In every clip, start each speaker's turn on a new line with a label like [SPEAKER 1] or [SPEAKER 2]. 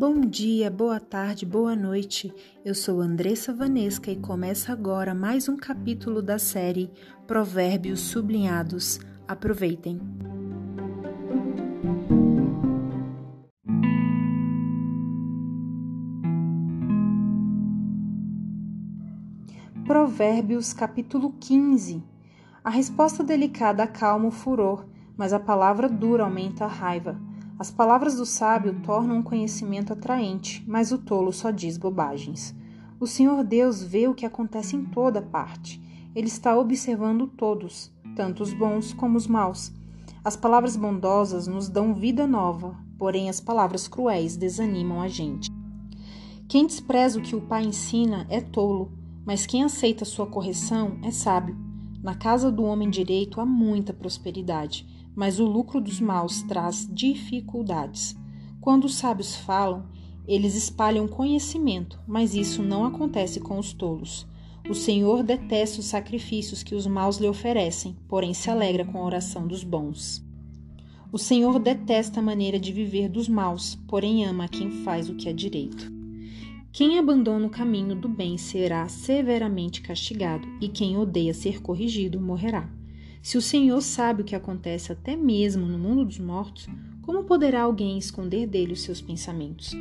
[SPEAKER 1] Bom dia, boa tarde, boa noite. Eu sou Andressa Vanesca e começa agora mais um capítulo da série Provérbios Sublinhados. Aproveitem. Provérbios capítulo 15. A resposta delicada acalma o furor, mas a palavra dura aumenta a raiva. As palavras do sábio tornam o conhecimento atraente, mas o tolo só diz bobagens. O Senhor Deus vê o que acontece em toda parte. Ele está observando todos, tanto os bons como os maus. As palavras bondosas nos dão vida nova, porém as palavras cruéis desanimam a gente. Quem despreza o que o pai ensina é tolo, mas quem aceita sua correção é sábio. Na casa do homem direito há muita prosperidade mas o lucro dos maus traz dificuldades. Quando os sábios falam, eles espalham conhecimento, mas isso não acontece com os tolos. O Senhor detesta os sacrifícios que os maus lhe oferecem, porém se alegra com a oração dos bons. O Senhor detesta a maneira de viver dos maus, porém ama quem faz o que é direito. Quem abandona o caminho do bem será severamente castigado, e quem odeia ser corrigido morrerá. Se o Senhor sabe o que acontece até mesmo no mundo dos mortos, como poderá alguém esconder dele os seus pensamentos?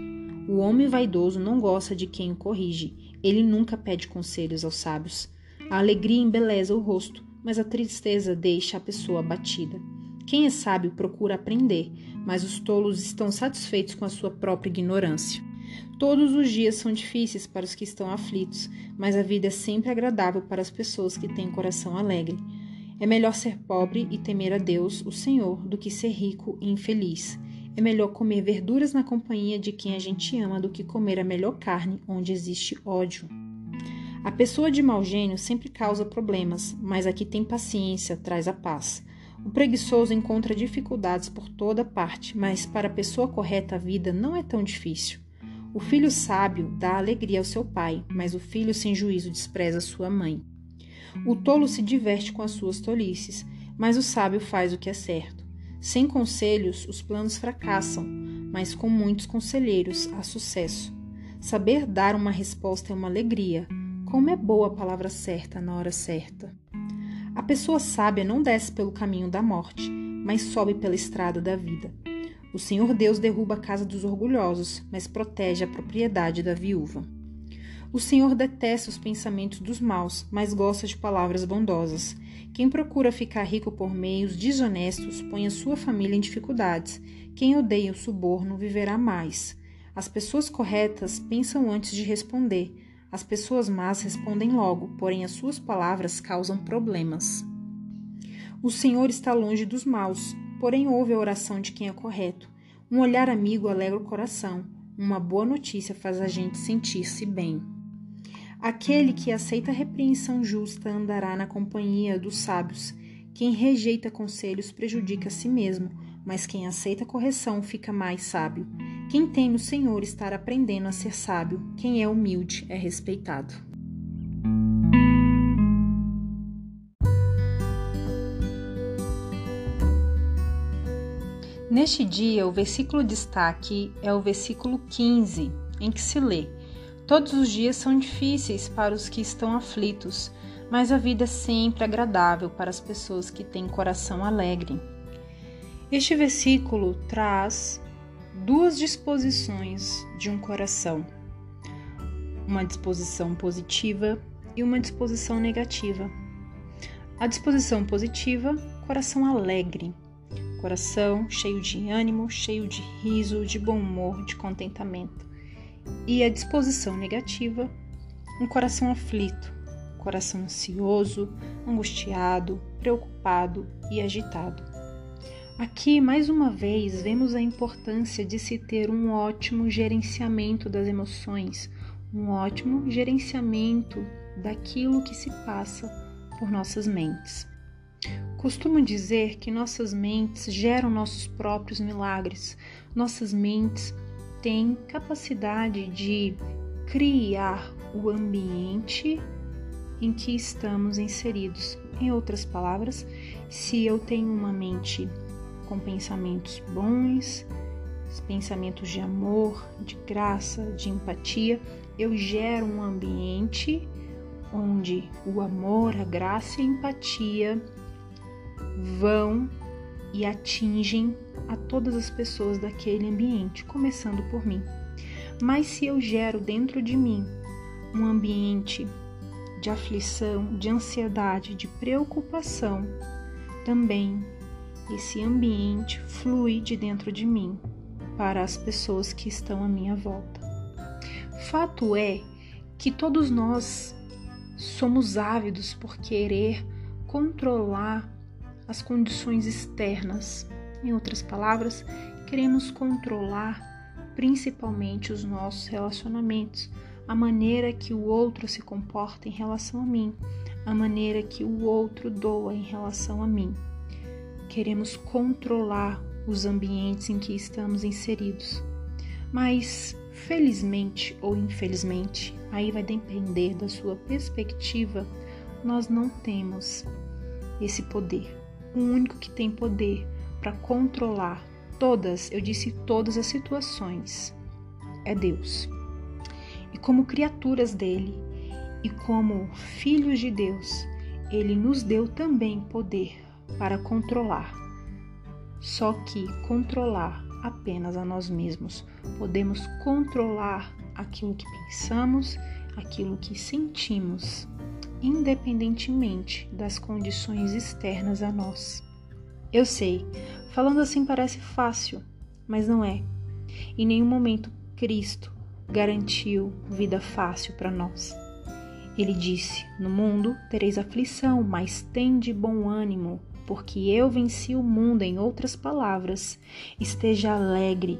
[SPEAKER 1] O homem vaidoso não gosta de quem o corrige, ele nunca pede conselhos aos sábios. A alegria embeleza o rosto, mas a tristeza deixa a pessoa abatida. Quem é sábio procura aprender, mas os tolos estão satisfeitos com a sua própria ignorância. Todos os dias são difíceis para os que estão aflitos, mas a vida é sempre agradável para as pessoas que têm coração alegre. É melhor ser pobre e temer a Deus, o Senhor, do que ser rico e infeliz. É melhor comer verduras na companhia de quem a gente ama do que comer a melhor carne onde existe ódio. A pessoa de mau gênio sempre causa problemas, mas a que tem paciência traz a paz. O preguiçoso encontra dificuldades por toda parte, mas para a pessoa correta a vida não é tão difícil. O filho sábio dá alegria ao seu pai, mas o filho sem juízo despreza sua mãe. O tolo se diverte com as suas tolices, mas o sábio faz o que é certo. Sem conselhos, os planos fracassam, mas com muitos conselheiros há sucesso. Saber dar uma resposta é uma alegria. Como é boa a palavra certa na hora certa. A pessoa sábia não desce pelo caminho da morte, mas sobe pela estrada da vida. O Senhor Deus derruba a casa dos orgulhosos, mas protege a propriedade da viúva. O Senhor detesta os pensamentos dos maus, mas gosta de palavras bondosas. Quem procura ficar rico por meios desonestos põe a sua família em dificuldades. Quem odeia o suborno viverá mais. As pessoas corretas pensam antes de responder. As pessoas más respondem logo, porém as suas palavras causam problemas. O Senhor está longe dos maus, porém ouve a oração de quem é correto. Um olhar amigo alegra o coração. Uma boa notícia faz a gente sentir-se bem. Aquele que aceita a repreensão justa andará na companhia dos sábios. Quem rejeita conselhos prejudica a si mesmo, mas quem aceita correção fica mais sábio. Quem tem no Senhor estar aprendendo a ser sábio, quem é humilde é respeitado. Neste dia, o versículo destaque é o versículo 15, em que se lê: Todos os dias são difíceis para os que estão aflitos, mas a vida é sempre agradável para as pessoas que têm coração alegre. Este versículo traz duas disposições de um coração: uma disposição positiva e uma disposição negativa. A disposição positiva, coração alegre, coração cheio de ânimo, cheio de riso, de bom humor, de contentamento e a disposição negativa, um coração aflito, coração ansioso, angustiado, preocupado e agitado. Aqui, mais uma vez, vemos a importância de se ter um ótimo gerenciamento das emoções, um ótimo gerenciamento daquilo que se passa por nossas mentes. Costumo dizer que nossas mentes geram nossos próprios milagres, nossas mentes tem capacidade de criar o ambiente em que estamos inseridos. Em outras palavras, se eu tenho uma mente com pensamentos bons, pensamentos de amor, de graça, de empatia, eu gero um ambiente onde o amor, a graça e a empatia vão e atingem a todas as pessoas daquele ambiente, começando por mim. Mas se eu gero dentro de mim um ambiente de aflição, de ansiedade, de preocupação, também esse ambiente flui de dentro de mim para as pessoas que estão à minha volta. Fato é que todos nós somos ávidos por querer controlar as condições externas. Em outras palavras, queremos controlar principalmente os nossos relacionamentos, a maneira que o outro se comporta em relação a mim, a maneira que o outro doa em relação a mim. Queremos controlar os ambientes em que estamos inseridos. Mas, felizmente ou infelizmente, aí vai depender da sua perspectiva, nós não temos esse poder. O único que tem poder para controlar todas, eu disse todas as situações, é Deus. E como criaturas dele e como filhos de Deus, ele nos deu também poder para controlar. Só que controlar apenas a nós mesmos. Podemos controlar aquilo que pensamos, aquilo que sentimos, independentemente das condições externas a nós. Eu sei, falando assim parece fácil, mas não é. Em nenhum momento Cristo garantiu vida fácil para nós. Ele disse: No mundo tereis aflição, mas tende bom ânimo, porque eu venci o mundo. Em outras palavras, esteja alegre,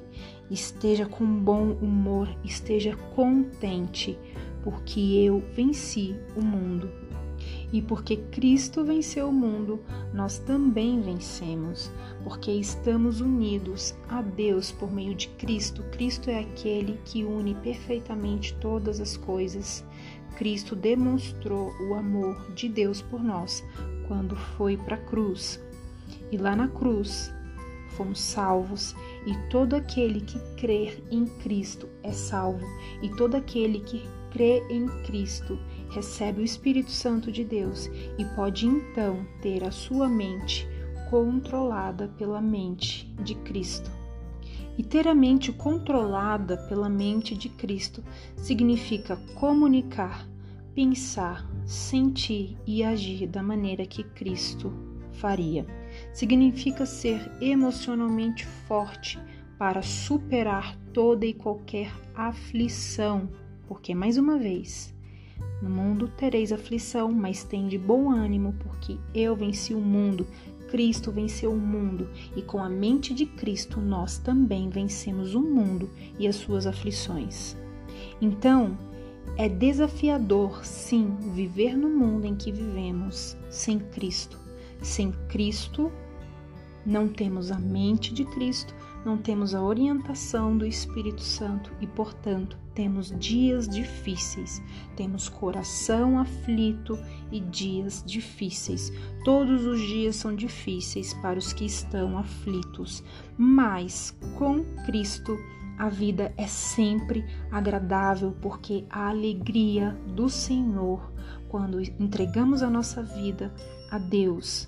[SPEAKER 1] esteja com bom humor, esteja contente, porque eu venci o mundo. E porque Cristo venceu o mundo, nós também vencemos, porque estamos unidos a Deus por meio de Cristo. Cristo é aquele que une perfeitamente todas as coisas. Cristo demonstrou o amor de Deus por nós quando foi para a cruz. E lá na cruz fomos salvos, e todo aquele que crer em Cristo é salvo, e todo aquele que crê em Cristo recebe o Espírito Santo de Deus e pode então ter a sua mente controlada pela mente de Cristo. E ter a mente controlada pela mente de Cristo significa comunicar, pensar, sentir e agir da maneira que Cristo faria. Significa ser emocionalmente forte para superar toda e qualquer aflição, porque mais uma vez, no mundo tereis aflição, mas tende bom ânimo, porque eu venci o mundo. Cristo venceu o mundo, e com a mente de Cristo nós também vencemos o mundo e as suas aflições. Então, é desafiador, sim, viver no mundo em que vivemos sem Cristo. Sem Cristo, não temos a mente de Cristo, não temos a orientação do Espírito Santo e, portanto, temos dias difíceis, temos coração aflito e dias difíceis. Todos os dias são difíceis para os que estão aflitos, mas com Cristo a vida é sempre agradável, porque a alegria do Senhor, quando entregamos a nossa vida a Deus,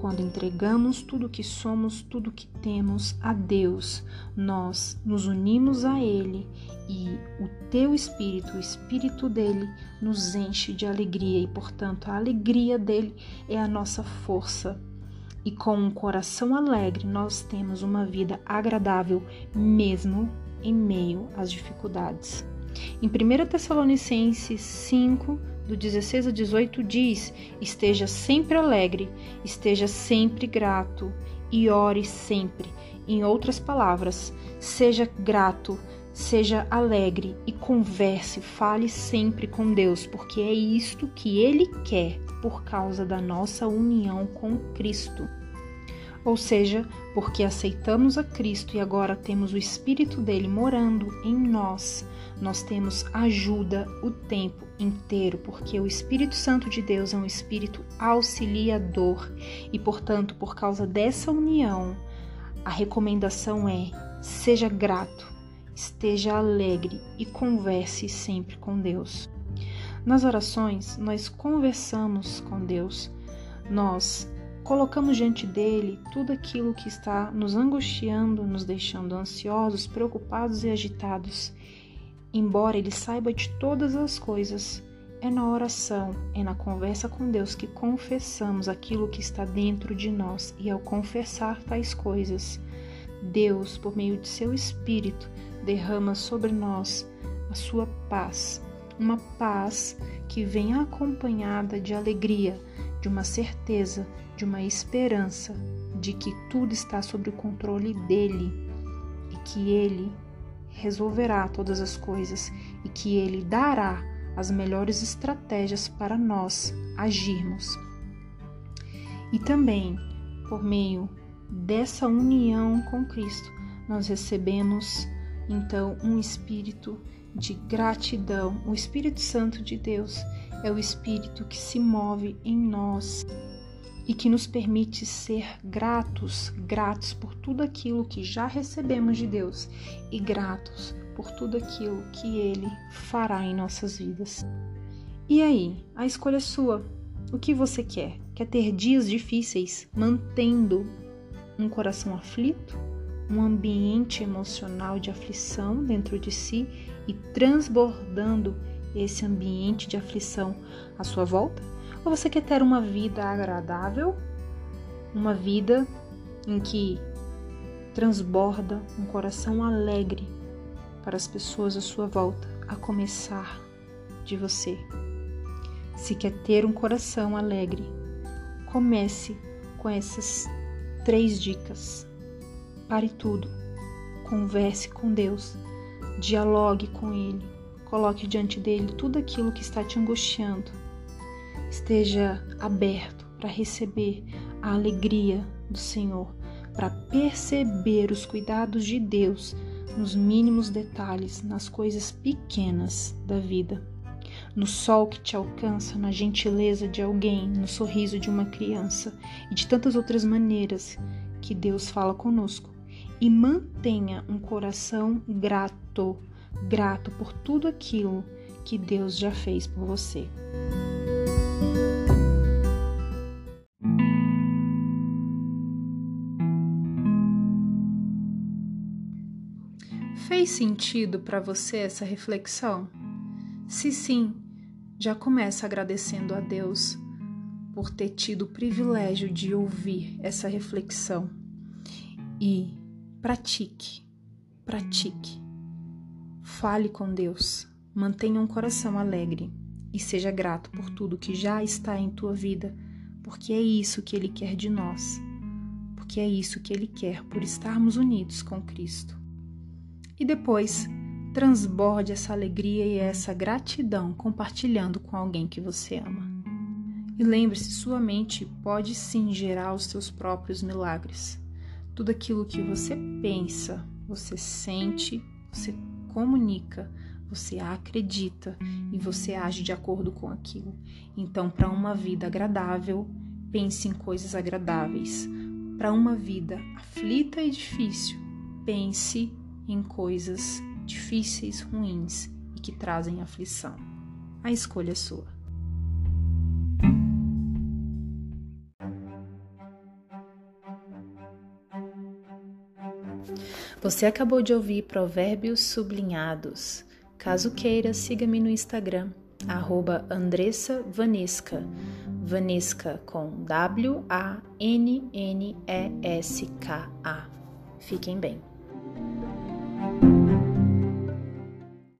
[SPEAKER 1] quando entregamos tudo que somos, tudo que temos a Deus, nós nos unimos a Ele e o teu espírito, o espírito dele, nos enche de alegria e, portanto, a alegria dele é a nossa força. E com um coração alegre, nós temos uma vida agradável, mesmo em meio às dificuldades. Em 1 Tessalonicenses 5, do 16 a 18 diz: Esteja sempre alegre, esteja sempre grato e ore sempre. Em outras palavras, seja grato, seja alegre e converse, fale sempre com Deus, porque é isto que Ele quer por causa da nossa união com Cristo. Ou seja, porque aceitamos a Cristo e agora temos o Espírito dele morando em nós, nós temos ajuda o tempo inteiro, porque o Espírito Santo de Deus é um espírito auxiliador e, portanto, por causa dessa união, a recomendação é Seja grato, esteja alegre e converse sempre com Deus. Nas orações, nós conversamos com Deus, nós colocamos diante dele tudo aquilo que está nos angustiando, nos deixando ansiosos, preocupados e agitados. Embora ele saiba de todas as coisas, é na oração, é na conversa com Deus que confessamos aquilo que está dentro de nós, e ao confessar tais coisas, Deus, por meio de seu Espírito, derrama sobre nós a sua paz, uma paz que vem acompanhada de alegria, de uma certeza, de uma esperança de que tudo está sob o controle dele e que ele resolverá todas as coisas e que ele dará as melhores estratégias para nós agirmos. E também, por meio dessa união com Cristo, nós recebemos então um espírito de gratidão. O Espírito Santo de Deus é o espírito que se move em nós e que nos permite ser gratos, gratos por tudo aquilo que já recebemos de Deus e gratos por tudo aquilo que Ele fará em nossas vidas. E aí, a escolha é sua. O que você quer? Quer ter dias difíceis mantendo um coração aflito, um ambiente emocional de aflição dentro de si e transbordando esse ambiente de aflição à sua volta? Ou você quer ter uma vida agradável, uma vida em que transborda um coração alegre para as pessoas à sua volta, a começar de você. Se quer ter um coração alegre, comece com essas três dicas. Pare tudo, converse com Deus, dialogue com Ele, coloque diante dele tudo aquilo que está te angustiando. Esteja aberto para receber a alegria do Senhor, para perceber os cuidados de Deus nos mínimos detalhes, nas coisas pequenas da vida. No sol que te alcança, na gentileza de alguém, no sorriso de uma criança e de tantas outras maneiras que Deus fala conosco. E mantenha um coração grato, grato por tudo aquilo que Deus já fez por você. Fez sentido para você essa reflexão? Se sim, já começa agradecendo a Deus por ter tido o privilégio de ouvir essa reflexão. E pratique, pratique. Fale com Deus, mantenha um coração alegre e seja grato por tudo que já está em tua vida, porque é isso que Ele quer de nós, porque é isso que Ele quer por estarmos unidos com Cristo e depois transborde essa alegria e essa gratidão compartilhando com alguém que você ama. E lembre-se, sua mente pode sim gerar os seus próprios milagres. Tudo aquilo que você pensa, você sente, você comunica, você acredita e você age de acordo com aquilo. Então, para uma vida agradável, pense em coisas agradáveis. Para uma vida aflita e difícil, pense em coisas difíceis, ruins e que trazem aflição. A escolha é sua. Você acabou de ouvir Provérbios Sublinhados. Caso queira, siga-me no Instagram, arroba Andressa Vanesca, Vanesca com W-A-N-N-E-S-K-A. Fiquem bem.